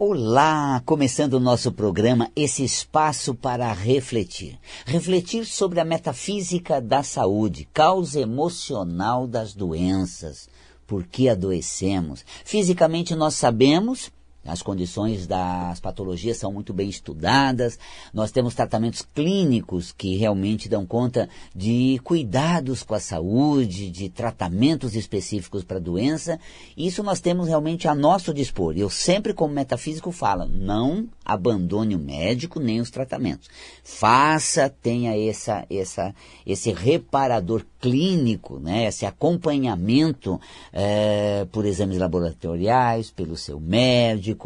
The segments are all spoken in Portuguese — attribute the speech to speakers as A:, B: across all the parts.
A: Olá, começando o nosso programa, esse espaço para refletir. Refletir sobre a metafísica da saúde, causa emocional das doenças, por que adoecemos. Fisicamente nós sabemos as condições das patologias são muito bem estudadas. Nós temos tratamentos clínicos que realmente dão conta de cuidados com a saúde, de tratamentos específicos para a doença. Isso nós temos realmente a nosso dispor. Eu sempre, como metafísico, falo: não abandone o médico nem os tratamentos. Faça, tenha essa, essa, esse reparador clínico, né, esse acompanhamento é, por exames laboratoriais, pelo seu médico,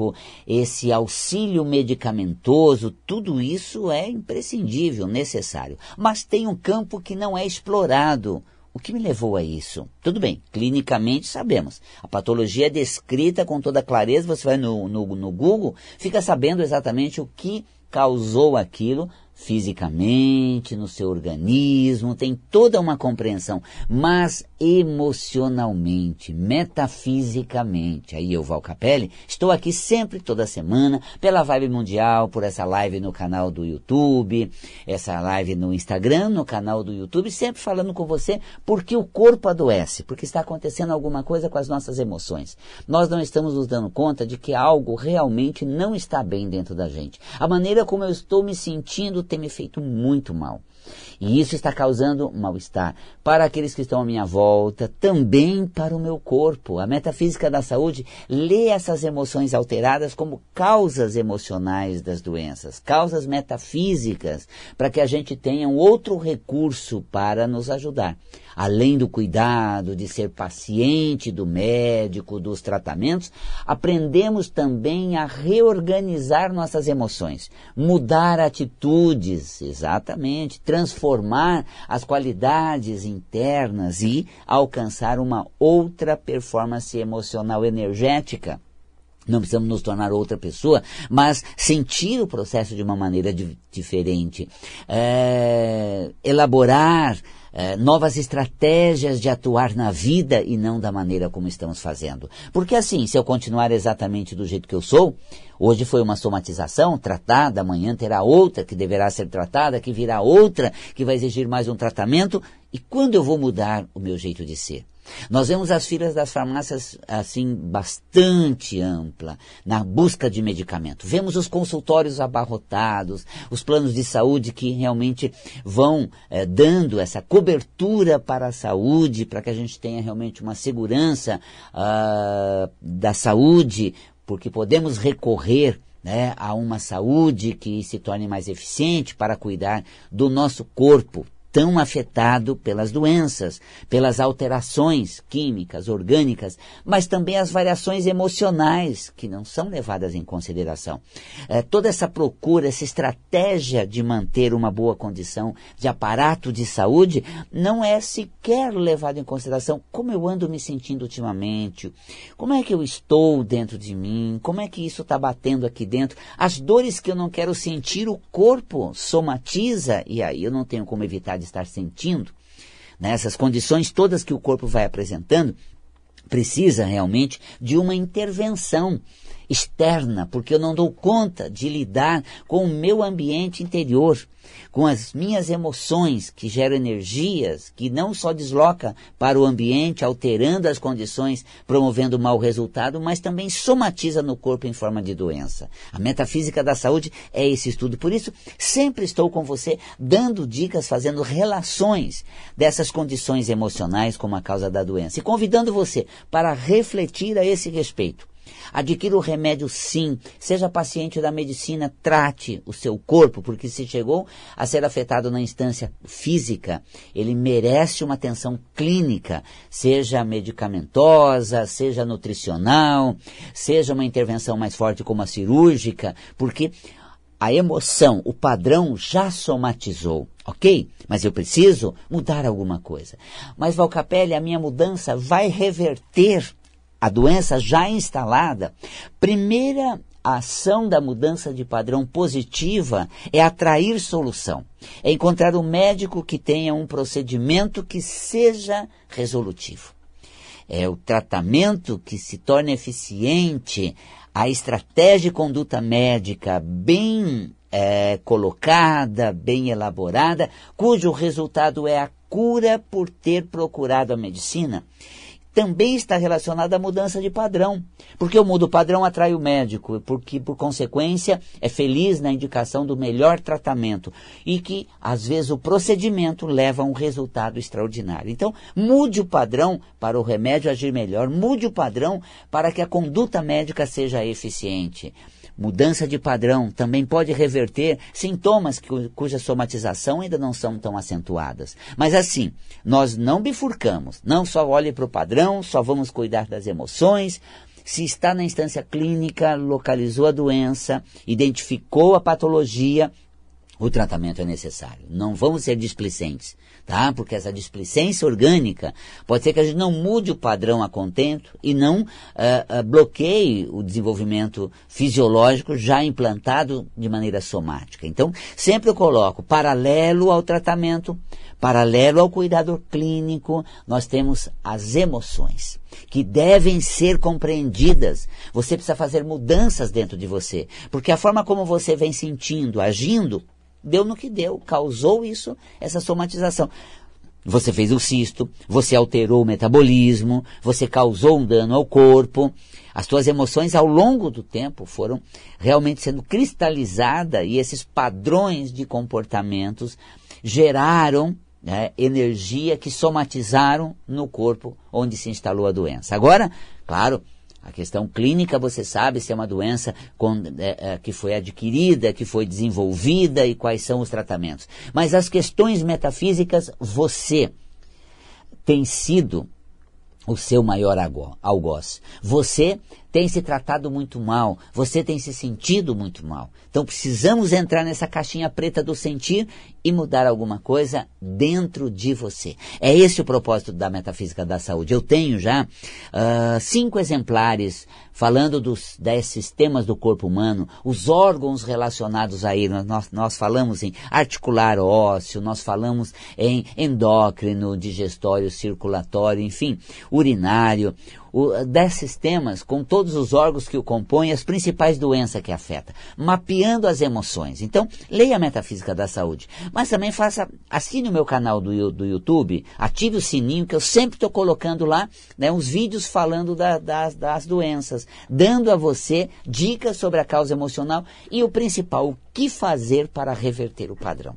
A: esse auxílio medicamentoso, tudo isso é imprescindível, necessário. Mas tem um campo que não é explorado. O que me levou a isso? Tudo bem, clinicamente sabemos. A patologia é descrita com toda clareza, você vai no, no, no Google, fica sabendo exatamente o que causou aquilo, fisicamente, no seu organismo, tem toda uma compreensão, mas emocionalmente, metafisicamente, aí eu, Val Capelli, estou aqui sempre, toda semana, pela Vibe Mundial, por essa live no canal do YouTube, essa live no Instagram, no canal do YouTube, sempre falando com você porque o corpo adoece, porque está acontecendo alguma coisa com as nossas emoções. Nós não estamos nos dando conta de que algo realmente não está bem dentro da gente. A maneira como eu estou me sentindo tem me feito muito mal. E isso está causando mal-estar para aqueles que estão à minha volta, também para o meu corpo. A metafísica da saúde lê essas emoções alteradas como causas emocionais das doenças, causas metafísicas, para que a gente tenha um outro recurso para nos ajudar. Além do cuidado, de ser paciente do médico, dos tratamentos, aprendemos também a reorganizar nossas emoções, mudar atitudes, exatamente, transformar as qualidades internas e alcançar uma outra performance emocional energética. Não precisamos nos tornar outra pessoa, mas sentir o processo de uma maneira diferente. É, elaborar é, novas estratégias de atuar na vida e não da maneira como estamos fazendo. Porque assim, se eu continuar exatamente do jeito que eu sou, hoje foi uma somatização tratada, amanhã terá outra que deverá ser tratada, que virá outra que vai exigir mais um tratamento, e quando eu vou mudar o meu jeito de ser? Nós vemos as filas das farmácias assim bastante ampla na busca de medicamento. Vemos os consultórios abarrotados, os planos de saúde que realmente vão eh, dando essa cobertura para a saúde, para que a gente tenha realmente uma segurança uh, da saúde, porque podemos recorrer né, a uma saúde que se torne mais eficiente para cuidar do nosso corpo tão afetado pelas doenças, pelas alterações químicas, orgânicas, mas também as variações emocionais que não são levadas em consideração. É, toda essa procura, essa estratégia de manter uma boa condição de aparato de saúde não é sequer levada em consideração. Como eu ando me sentindo ultimamente, como é que eu estou dentro de mim, como é que isso está batendo aqui dentro, as dores que eu não quero sentir, o corpo somatiza e aí eu não tenho como evitar de estar sentindo, nessas né, condições todas que o corpo vai apresentando, precisa realmente de uma intervenção externa, porque eu não dou conta de lidar com o meu ambiente interior, com as minhas emoções que geram energias que não só desloca para o ambiente, alterando as condições, promovendo mau resultado, mas também somatiza no corpo em forma de doença. A metafísica da saúde é esse estudo. Por isso, sempre estou com você dando dicas, fazendo relações dessas condições emocionais como a causa da doença e convidando você para refletir a esse respeito. Adquira o remédio sim. Seja paciente da medicina, trate o seu corpo, porque se chegou a ser afetado na instância física, ele merece uma atenção clínica, seja medicamentosa, seja nutricional, seja uma intervenção mais forte como a cirúrgica, porque a emoção, o padrão já somatizou, ok? Mas eu preciso mudar alguma coisa. Mas Valcapelli, a minha mudança vai reverter a doença já instalada, primeira ação da mudança de padrão positiva é atrair solução. É encontrar um médico que tenha um procedimento que seja resolutivo. É o tratamento que se torne eficiente a estratégia de conduta médica bem é, colocada, bem elaborada, cujo resultado é a cura por ter procurado a medicina, também está relacionada à mudança de padrão. Porque eu mudo o padrão atrai o médico, porque por consequência é feliz na indicação do melhor tratamento e que às vezes o procedimento leva a um resultado extraordinário. Então, mude o padrão para o remédio agir melhor, mude o padrão para que a conduta médica seja eficiente. Mudança de padrão também pode reverter sintomas cuja somatização ainda não são tão acentuadas. Mas assim, nós não bifurcamos, não só olhe para o padrão, só vamos cuidar das emoções. Se está na instância clínica, localizou a doença, identificou a patologia, o tratamento é necessário. Não vamos ser displicentes tá? Porque essa displicência orgânica pode ser que a gente não mude o padrão a contento e não uh, uh, bloqueie o desenvolvimento fisiológico já implantado de maneira somática. Então, sempre eu coloco paralelo ao tratamento, paralelo ao cuidador clínico, nós temos as emoções que devem ser compreendidas. Você precisa fazer mudanças dentro de você, porque a forma como você vem sentindo, agindo, deu no que deu, causou isso, essa somatização. Você fez o cisto, você alterou o metabolismo, você causou um dano ao corpo. As suas emoções ao longo do tempo foram realmente sendo cristalizadas e esses padrões de comportamentos geraram né, energia que somatizaram no corpo onde se instalou a doença. Agora, claro, a questão clínica, você sabe se é uma doença com, é, é, que foi adquirida, que foi desenvolvida e quais são os tratamentos. Mas as questões metafísicas, você tem sido o seu maior algoz. Você tem se tratado muito mal, você tem se sentido muito mal. Então precisamos entrar nessa caixinha preta do sentir e mudar alguma coisa dentro de você. É esse o propósito da metafísica da saúde. Eu tenho já uh, cinco exemplares falando dos dez sistemas do corpo humano, os órgãos relacionados a. Nós, nós falamos em articular ósseo, nós falamos em endócrino, digestório, circulatório, enfim, urinário, o, dez sistemas com todos os órgãos que o compõem, as principais doenças que afeta, mapeando as emoções. Então, leia a Metafísica da Saúde. Mas também faça, assine o meu canal do, do YouTube, ative o sininho, que eu sempre estou colocando lá né, uns vídeos falando da, das, das doenças, dando a você dicas sobre a causa emocional e o principal, o que fazer para reverter o padrão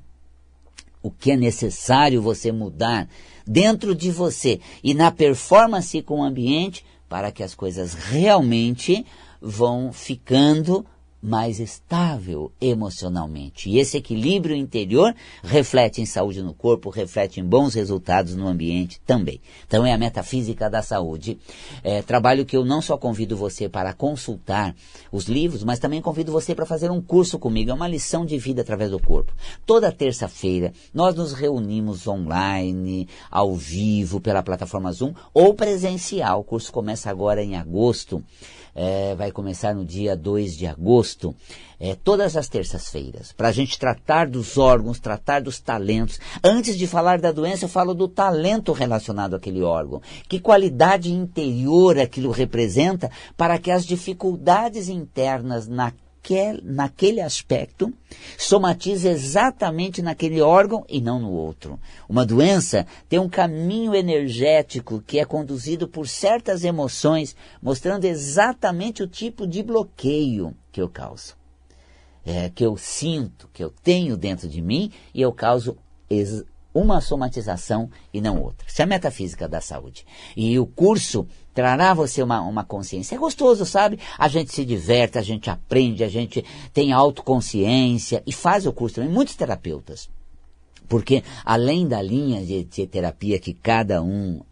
A: o que é necessário você mudar dentro de você e na performance com o ambiente para que as coisas realmente vão ficando mais estável emocionalmente. E esse equilíbrio interior reflete em saúde no corpo, reflete em bons resultados no ambiente também. Então é a metafísica da saúde. É, trabalho que eu não só convido você para consultar os livros, mas também convido você para fazer um curso comigo. É uma lição de vida através do corpo. Toda terça-feira nós nos reunimos online, ao vivo, pela plataforma Zoom ou presencial. O curso começa agora em agosto é, vai começar no dia 2 de agosto, é, todas as terças-feiras, para a gente tratar dos órgãos, tratar dos talentos. Antes de falar da doença, eu falo do talento relacionado àquele órgão. Que qualidade interior aquilo representa para que as dificuldades internas na naquele, naquele aspecto, somatiza exatamente naquele órgão e não no outro. Uma doença tem um caminho energético que é conduzido por certas emoções, mostrando exatamente o tipo de bloqueio que eu causo. É, que eu sinto, que eu tenho dentro de mim e eu causo uma somatização e não outra. Isso é a metafísica da saúde. E o curso trará você uma, uma consciência. É gostoso, sabe? A gente se diverte, a gente aprende, a gente tem autoconsciência e faz o curso também. Muitos terapeutas porque além da linha de, de terapia que cada um uh,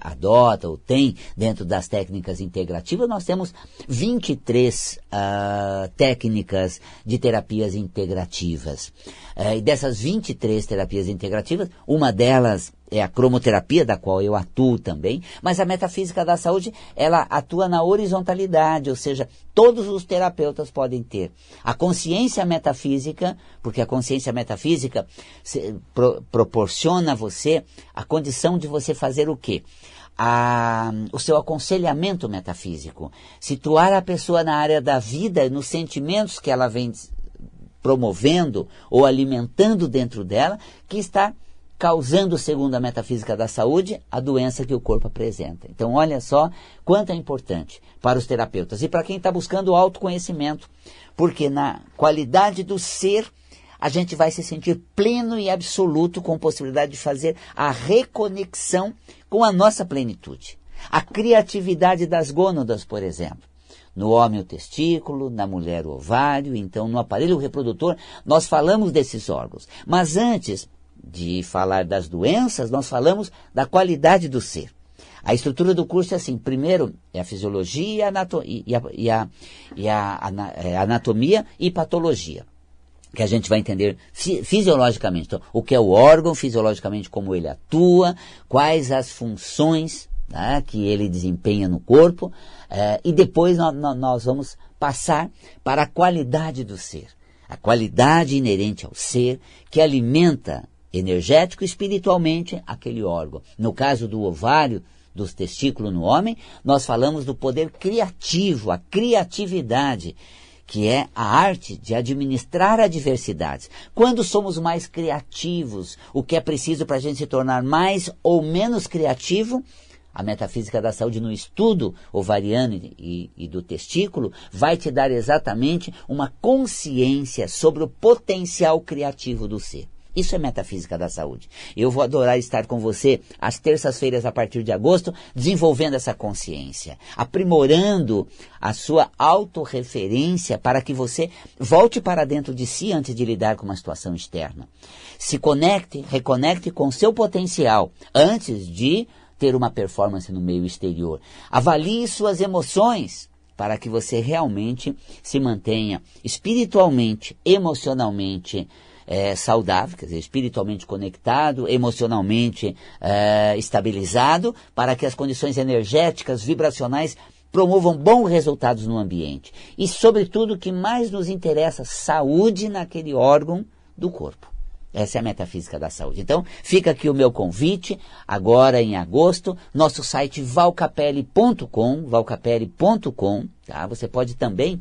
A: adota ou tem dentro das técnicas integrativas, nós temos 23 uh, ah, técnicas de terapias integrativas. Uh, e dessas 23 terapias integrativas, uma delas é a cromoterapia, da qual eu atuo também, mas a metafísica da saúde, ela atua na horizontalidade, ou seja, todos os terapeutas podem ter. A consciência metafísica, porque a consciência metafísica se, pro, proporciona a você a condição de você fazer o quê? a, o seu aconselhamento metafísico, situar a pessoa na área da vida, nos sentimentos que ela vem promovendo ou alimentando dentro dela, que está causando, segundo a metafísica da saúde, a doença que o corpo apresenta. Então, olha só quanto é importante para os terapeutas e para quem está buscando autoconhecimento, porque na qualidade do ser a gente vai se sentir pleno e absoluto com possibilidade de fazer a reconexão com a nossa plenitude. A criatividade das gônadas, por exemplo. No homem o testículo, na mulher o ovário, então no aparelho reprodutor nós falamos desses órgãos. Mas antes de falar das doenças, nós falamos da qualidade do ser. A estrutura do curso é assim: primeiro é a fisiologia e a, e a, é, anatomia e patologia que a gente vai entender fisiologicamente. Então, o que é o órgão, fisiologicamente, como ele atua, quais as funções né, que ele desempenha no corpo, eh, e depois nós vamos passar para a qualidade do ser. A qualidade inerente ao ser que alimenta energético espiritualmente aquele órgão. No caso do ovário, dos testículos no homem, nós falamos do poder criativo, a criatividade que é a arte de administrar adversidades. Quando somos mais criativos, o que é preciso para a gente se tornar mais ou menos criativo, a metafísica da saúde no estudo ovariano e, e, do testículo vai te dar exatamente uma consciência sobre o potencial criativo do ser. Isso é metafísica da saúde. Eu vou adorar estar com você às terças-feiras a partir de agosto, desenvolvendo essa consciência, aprimorando a sua autorreferência para que você volte para dentro de si antes de lidar com uma situação externa. Se conecte, reconecte com seu potencial antes de ter uma performance no meio exterior. Avalie suas emoções para que você realmente se mantenha espiritualmente, emocionalmente, é, saudável, quer dizer, espiritualmente conectado, emocionalmente é, estabilizado, para que as condições energéticas, vibracionais promovam bons resultados no ambiente. E, sobretudo, o que mais nos interessa, saúde naquele órgão do corpo. Essa é a metafísica da saúde. Então, fica aqui o meu convite, agora em agosto, nosso site valcapelli.com, valcapelli.com, tá? Você pode também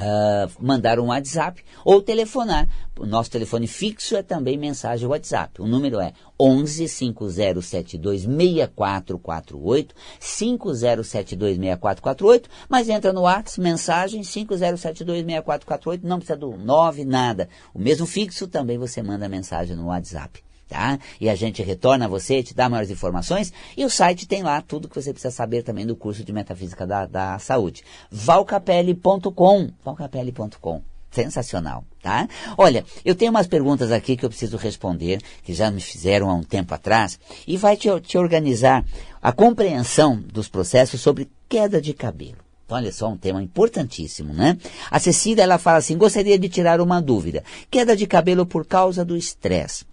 A: Uh, mandar um WhatsApp ou telefonar. O nosso telefone fixo é também mensagem WhatsApp. O número é 11 5072 6448 5072 6448, mas entra no WhatsApp, mensagem 5072 6448, não precisa do 9, nada. O mesmo fixo também você manda mensagem no WhatsApp tá? E a gente retorna a você, te dá maiores informações e o site tem lá tudo que você precisa saber também do curso de Metafísica da, da Saúde. valcapelli.com, valcapelli.com. Sensacional, tá? Olha, eu tenho umas perguntas aqui que eu preciso responder, que já me fizeram há um tempo atrás, e vai te, te organizar a compreensão dos processos sobre queda de cabelo. Olha só, um tema importantíssimo, né? A Cecília, ela fala assim, gostaria de tirar uma dúvida. Queda de cabelo por causa do estresse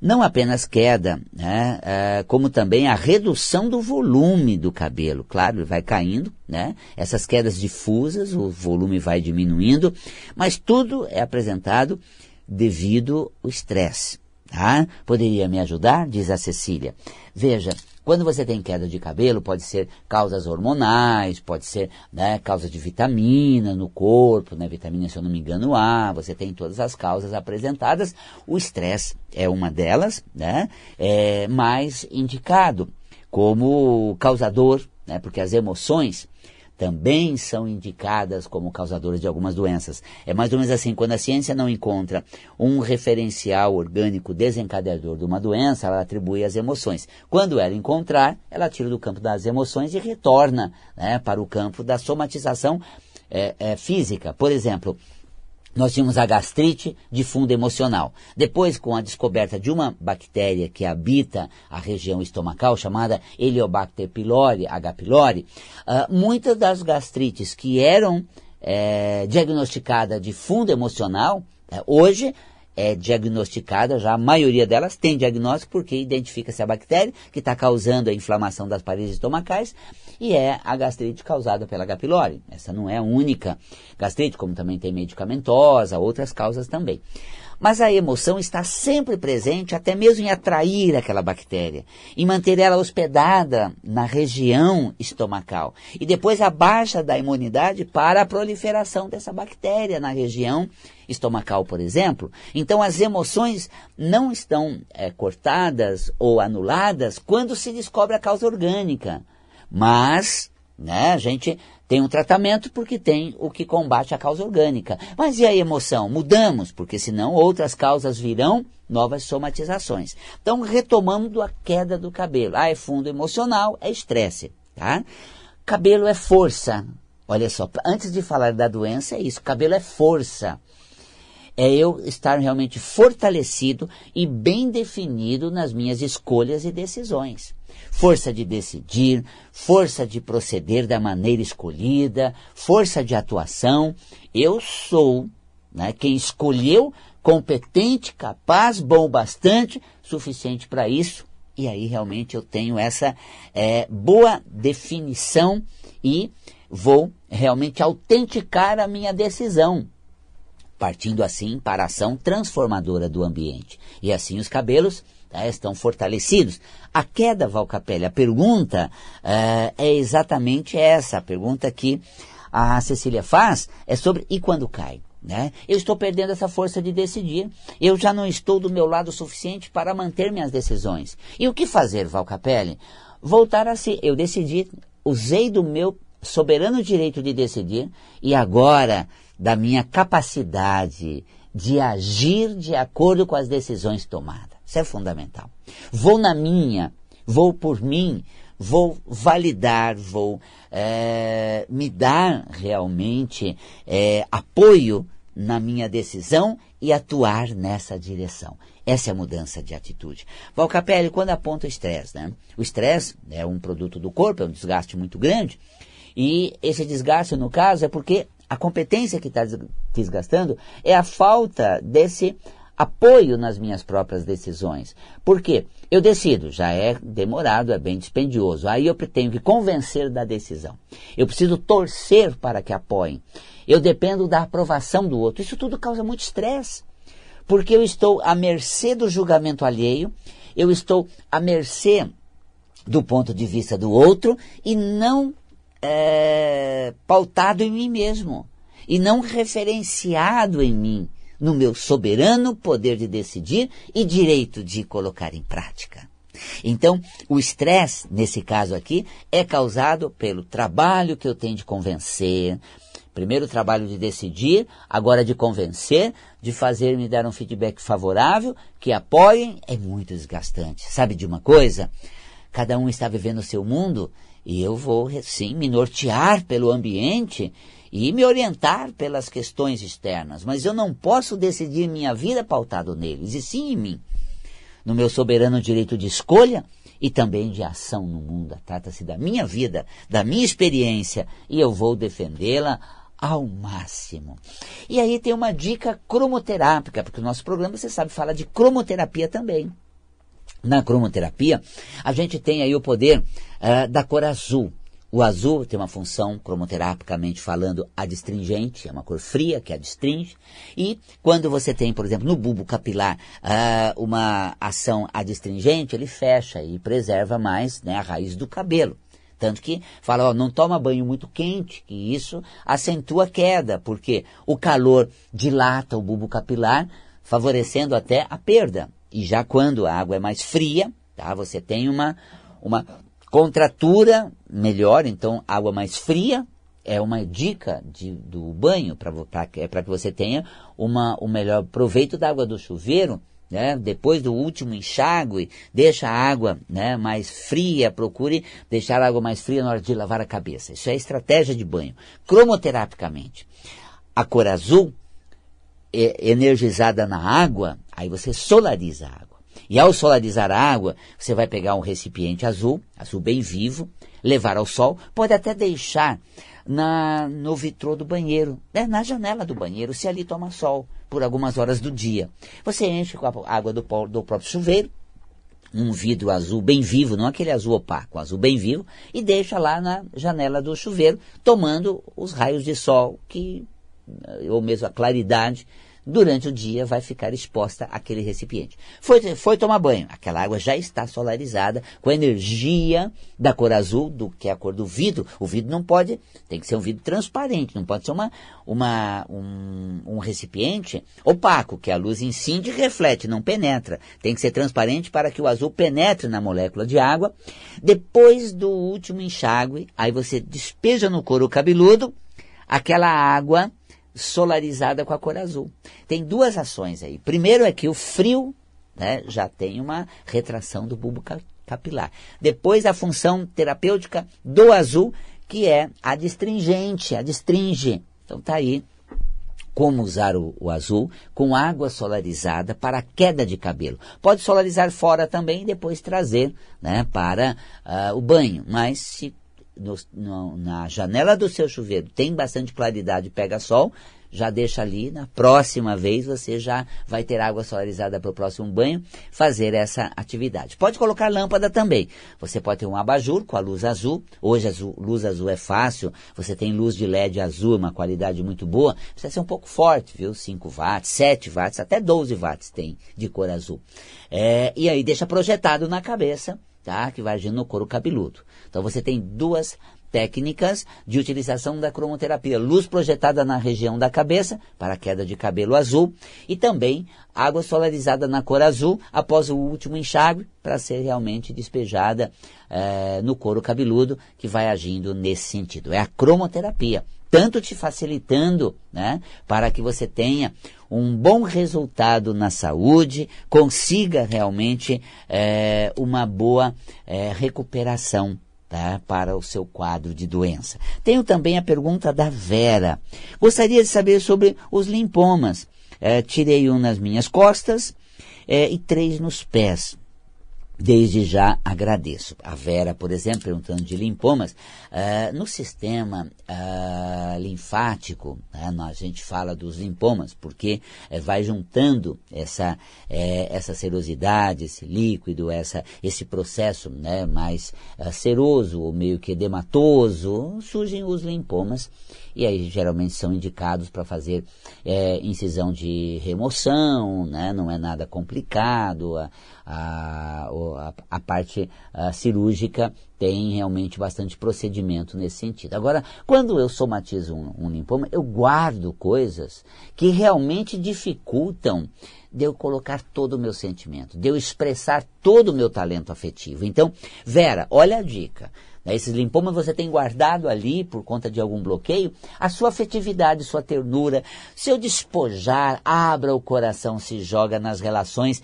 A: não apenas queda, né, é, como também a redução do volume do cabelo. Claro, ele vai caindo, né, essas quedas difusas, o volume vai diminuindo, mas tudo é apresentado devido ao estresse. Tá? Poderia me ajudar? Diz a Cecília. Veja, quando você tem queda de cabelo, pode ser causas hormonais, pode ser né, causa de vitamina no corpo, né, vitamina, se eu não me engano, A, você tem todas as causas apresentadas. O estresse é uma delas, né, é mais indicado como causador, né, porque as emoções também são indicadas como causadoras de algumas doenças. É mais ou menos assim, quando a ciência não encontra um referencial orgânico desencadeador de uma doença, ela atribui às emoções. Quando ela encontrar, ela tira do campo das emoções e retorna né, para o campo da somatização é, é, física. Por exemplo, nós tínhamos a gastrite de fundo emocional. Depois, com a descoberta de uma bactéria que habita a região estomacal, chamada Heliobacter pylori, H. pylori, uh, muitas das gastrites que eram é, diagnosticadas de fundo emocional, é, hoje é diagnosticada, já a maioria delas tem diagnóstico porque identifica-se a bactéria que está causando a inflamação das paredes estomacais e é a gastrite causada pela H. pylori. Essa não é a única gastrite, como também tem medicamentosa, outras causas também. Mas a emoção está sempre presente, até mesmo em atrair aquela bactéria, em manter ela hospedada na região estomacal. E depois a baixa da imunidade para a proliferação dessa bactéria na região estomacal, por exemplo. Então as emoções não estão é, cortadas ou anuladas quando se descobre a causa orgânica. Mas, né, a gente tem um tratamento porque tem o que combate a causa orgânica. Mas e a emoção? Mudamos, porque senão outras causas virão, novas somatizações. Então, retomando a queda do cabelo. Ah, é fundo emocional, é estresse, tá? Cabelo é força. Olha só, antes de falar da doença, é isso. Cabelo é força é eu estar realmente fortalecido e bem definido nas minhas escolhas e decisões. Força de decidir, força de proceder da maneira escolhida, força de atuação. Eu sou né, quem escolheu competente, capaz, bom bastante, suficiente para isso. E aí realmente eu tenho essa é, boa definição e vou realmente autenticar a minha decisão partindo assim para a ação transformadora do ambiente. E assim os cabelos né, estão fortalecidos. A queda, Valcapelli, a pergunta uh, é exatamente essa. A pergunta que a Cecília faz é sobre e quando cai? Né? Eu estou perdendo essa força de decidir. Eu já não estou do meu lado suficiente para manter minhas decisões. E o que fazer, Valcapelli? Voltar a si. Eu decidi, usei do meu soberano direito de decidir e agora da minha capacidade de agir de acordo com as decisões tomadas. Isso é fundamental. Vou na minha, vou por mim, vou validar, vou é, me dar realmente é, apoio na minha decisão e atuar nessa direção. Essa é a mudança de atitude. Valcapelli, quando aponta o estresse, né? O estresse é um produto do corpo, é um desgaste muito grande, e esse desgaste, no caso, é porque a competência que está desgastando é a falta desse apoio nas minhas próprias decisões. Por quê? Eu decido, já é demorado, é bem dispendioso. Aí eu tenho que convencer da decisão. Eu preciso torcer para que apoiem. Eu dependo da aprovação do outro. Isso tudo causa muito estresse. Porque eu estou à mercê do julgamento alheio, eu estou à mercê do ponto de vista do outro e não é, pautado em mim mesmo e não referenciado em mim, no meu soberano poder de decidir e direito de colocar em prática. Então, o estresse, nesse caso aqui, é causado pelo trabalho que eu tenho de convencer, primeiro o trabalho de decidir, agora de convencer, de fazer me dar um feedback favorável, que apoiem, é muito desgastante. Sabe de uma coisa? Cada um está vivendo o seu mundo e eu vou, sim, me nortear pelo ambiente e me orientar pelas questões externas, mas eu não posso decidir minha vida pautado neles, e sim em mim, no meu soberano direito de escolha e também de ação no mundo. Trata-se da minha vida, da minha experiência, e eu vou defendê-la ao máximo. E aí tem uma dica cromoterápica, porque o nosso programa, você sabe, fala de cromoterapia também. Na cromoterapia, a gente tem aí o poder uh, da cor azul. O azul tem uma função, cromoterapicamente falando, adstringente, é uma cor fria que adstringe. E quando você tem, por exemplo, no bulbo capilar, uh, uma ação adstringente, ele fecha e preserva mais né, a raiz do cabelo. Tanto que fala, ó, não toma banho muito quente, que isso acentua a queda, porque o calor dilata o bulbo capilar, favorecendo até a perda. E já quando a água é mais fria, tá, você tem uma, uma contratura melhor, então água mais fria é uma dica de, do banho para é que você tenha uma, o melhor proveito da água do chuveiro. Né? Depois do último enxágue, deixa a água né, mais fria, procure deixar a água mais fria na hora de lavar a cabeça. Isso é estratégia de banho. Cromoterapicamente, a cor azul é energizada na água, aí você solariza a água. E ao solarizar a água, você vai pegar um recipiente azul, azul bem vivo, levar ao sol, pode até deixar na, no vitrô do banheiro, né, na janela do banheiro, se ali toma sol por algumas horas do dia. Você enche com a água do, do próprio chuveiro, um vidro azul bem vivo, não aquele azul opaco, azul bem vivo, e deixa lá na janela do chuveiro, tomando os raios de sol que ou mesmo a claridade durante o dia vai ficar exposta àquele recipiente. Foi, foi tomar banho, aquela água já está solarizada com a energia da cor azul, do que é a cor do vidro. O vidro não pode, tem que ser um vidro transparente, não pode ser uma, uma, um, um recipiente opaco, que a luz incide e reflete, não penetra. Tem que ser transparente para que o azul penetre na molécula de água. Depois do último enxágue, aí você despeja no couro cabeludo aquela água solarizada com a cor azul. Tem duas ações aí. Primeiro é que o frio né, já tem uma retração do bulbo capilar. Depois a função terapêutica do azul, que é a destringente, a destringe. Então tá aí como usar o, o, azul com água solarizada para queda de cabelo. Pode solarizar fora também e depois trazer né, para uh, o banho, mas se no, no, na janela do seu chuveiro tem bastante claridade, pega sol, já deixa ali, na próxima vez você já vai ter água solarizada para o próximo banho, fazer essa atividade. Pode colocar lâmpada também. Você pode ter um abajur com a luz azul. Hoje a luz azul é fácil, você tem luz de LED azul, uma qualidade muito boa. Precisa ser um pouco forte, viu? 5 watts, 7 watts, até 12 watts tem de cor azul. É, e aí deixa projetado na cabeça, tá? Que vai agir no couro cabeludo. Então você tem duas técnicas de utilização da cromoterapia. Luz projetada na região da cabeça, para queda de cabelo azul, e também água solarizada na cor azul após o último enxágue, para ser realmente despejada é, no couro cabeludo, que vai agindo nesse sentido. É a cromoterapia, tanto te facilitando né, para que você tenha um bom resultado na saúde, consiga realmente é, uma boa é, recuperação tá, para o seu quadro de doença. Tenho também a pergunta da Vera. Gostaria de saber sobre os linfomas. É, tirei um nas minhas costas e três nos pés. Desde já agradeço. A Vera, por exemplo, perguntando de linfomas, uh, no sistema uh, linfático, uh, a gente fala dos linfomas, porque eh, vai juntando essa, eh, essa serosidade, esse líquido, essa, esse processo né, mais seroso ou meio que edematoso, surgem os linfomas e aí geralmente são indicados para fazer é, incisão de remoção, né? não é nada complicado, a, a, a, parte a cirúrgica tem realmente bastante procedimento nesse sentido. Agora, quando eu somatizo um, um linfoma, eu guardo coisas que realmente dificultam de eu colocar todo o meu sentimento, de eu expressar todo o meu talento afetivo. Então, Vera, olha a dica. Né? Esses linfomas você tem guardado ali por conta de algum bloqueio, a sua afetividade, sua ternura, seu despojar, abra o coração, se joga nas relações,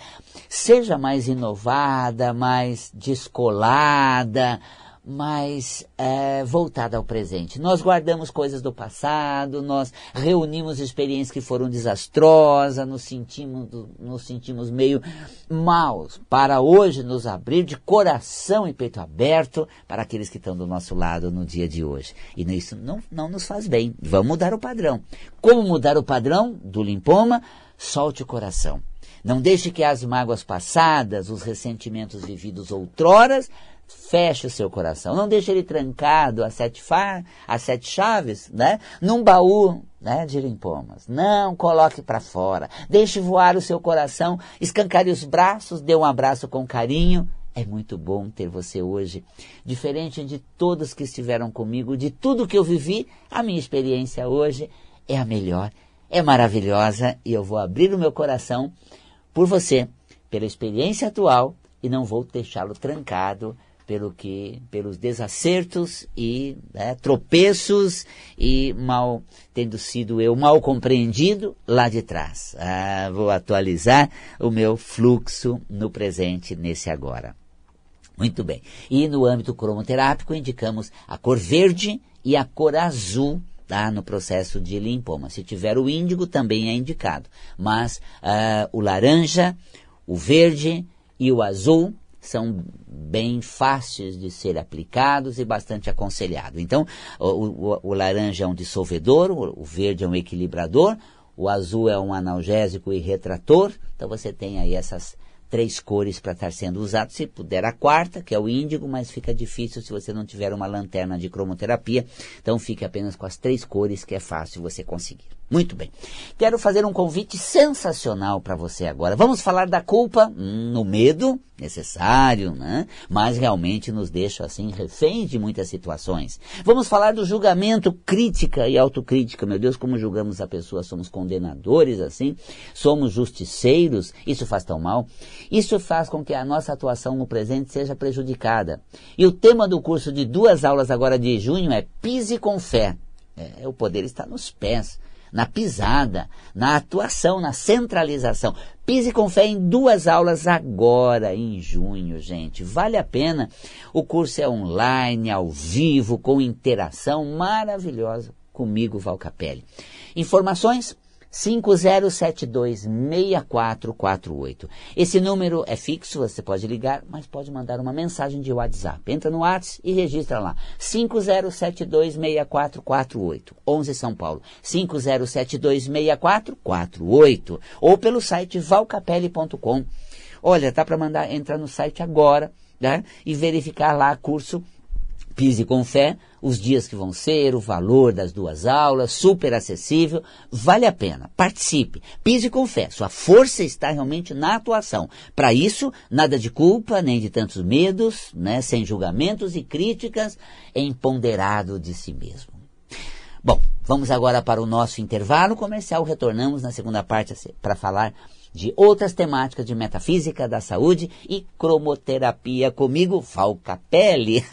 A: seja mais inovada, mais descolada, mais é, voltada ao presente. Nós guardamos coisas do passado, nós reunimos experiências que foram desastrosas, nos sentimos, nos sentimos meio maus, para hoje nos abrir de coração e peito aberto para aqueles que estão do nosso lado no dia de hoje. E isso não, não nos faz bem. Vamos mudar o padrão. Como mudar o padrão do limpoma? Solte o coração. Não deixe que as mágoas passadas, os ressentimentos vividos outroras, feche o seu coração. Não deixe ele trancado a sete, fa a sete chaves, né? Num baú né, de limpomas. Não coloque para fora. Deixe voar o seu coração, escancare os braços, dê um abraço com carinho. É muito bom ter você hoje. Diferente de todos que estiveram comigo, de tudo que eu vivi, a minha experiência hoje é a melhor, é maravilhosa e eu vou abrir o meu coração por você, pela experiência atual e não vou deixá-lo trancado pelo que, pelos desacertos e né, tropeços e mal tendo sido eu mal compreendido lá de trás. Ah, vou atualizar o meu fluxo no presente, nesse agora. Muito bem. E no âmbito cromoterápico indicamos a cor verde e a cor azul tá, no processo de limpoma. Se tiver o índigo, também é indicado. Mas uh, o laranja, o verde e o azul são bem fáceis de ser aplicados e bastante aconselhados. Então, o, o, o laranja é um dissolvedor, o, o verde é um equilibrador, o azul é um analgésico e retrator. Então, você tem aí essas três cores para estar sendo usado. Se puder a quarta, que é o índigo, mas fica difícil se você não tiver uma lanterna de cromoterapia. Então, fique apenas com as três cores, que é fácil você conseguir. Muito bem. Quero fazer um convite sensacional para você agora. Vamos falar da culpa hum, no medo, necessário, né? mas realmente nos deixa assim reféns de muitas situações. Vamos falar do julgamento, crítica e autocrítica. Meu Deus, como julgamos a pessoa? Somos condenadores assim? Somos justiceiros? Isso faz tão mal? Isso faz com que a nossa atuação no presente seja prejudicada. E o tema do curso de duas aulas agora de junho é Pise com fé. É, o poder está nos pés na pisada, na atuação, na centralização. Pise com fé em duas aulas agora, em junho, gente. Vale a pena. O curso é online, ao vivo, com interação maravilhosa comigo, Val Capelli. Informações 50726448. Esse número é fixo, você pode ligar, mas pode mandar uma mensagem de WhatsApp. Entra no WhatsApp e registra lá. 50726448. 11 São Paulo. 50726448. Ou pelo site valcapelli.com. Olha, tá para mandar entrar no site agora, né? E verificar lá curso Pise com fé, os dias que vão ser, o valor das duas aulas, super acessível, vale a pena. Participe, pise com fé, sua força está realmente na atuação. Para isso, nada de culpa, nem de tantos medos, né, sem julgamentos e críticas, empoderado de si mesmo. Bom, vamos agora para o nosso intervalo comercial, retornamos na segunda parte para falar de outras temáticas de metafísica da saúde e cromoterapia comigo, Val Capelli.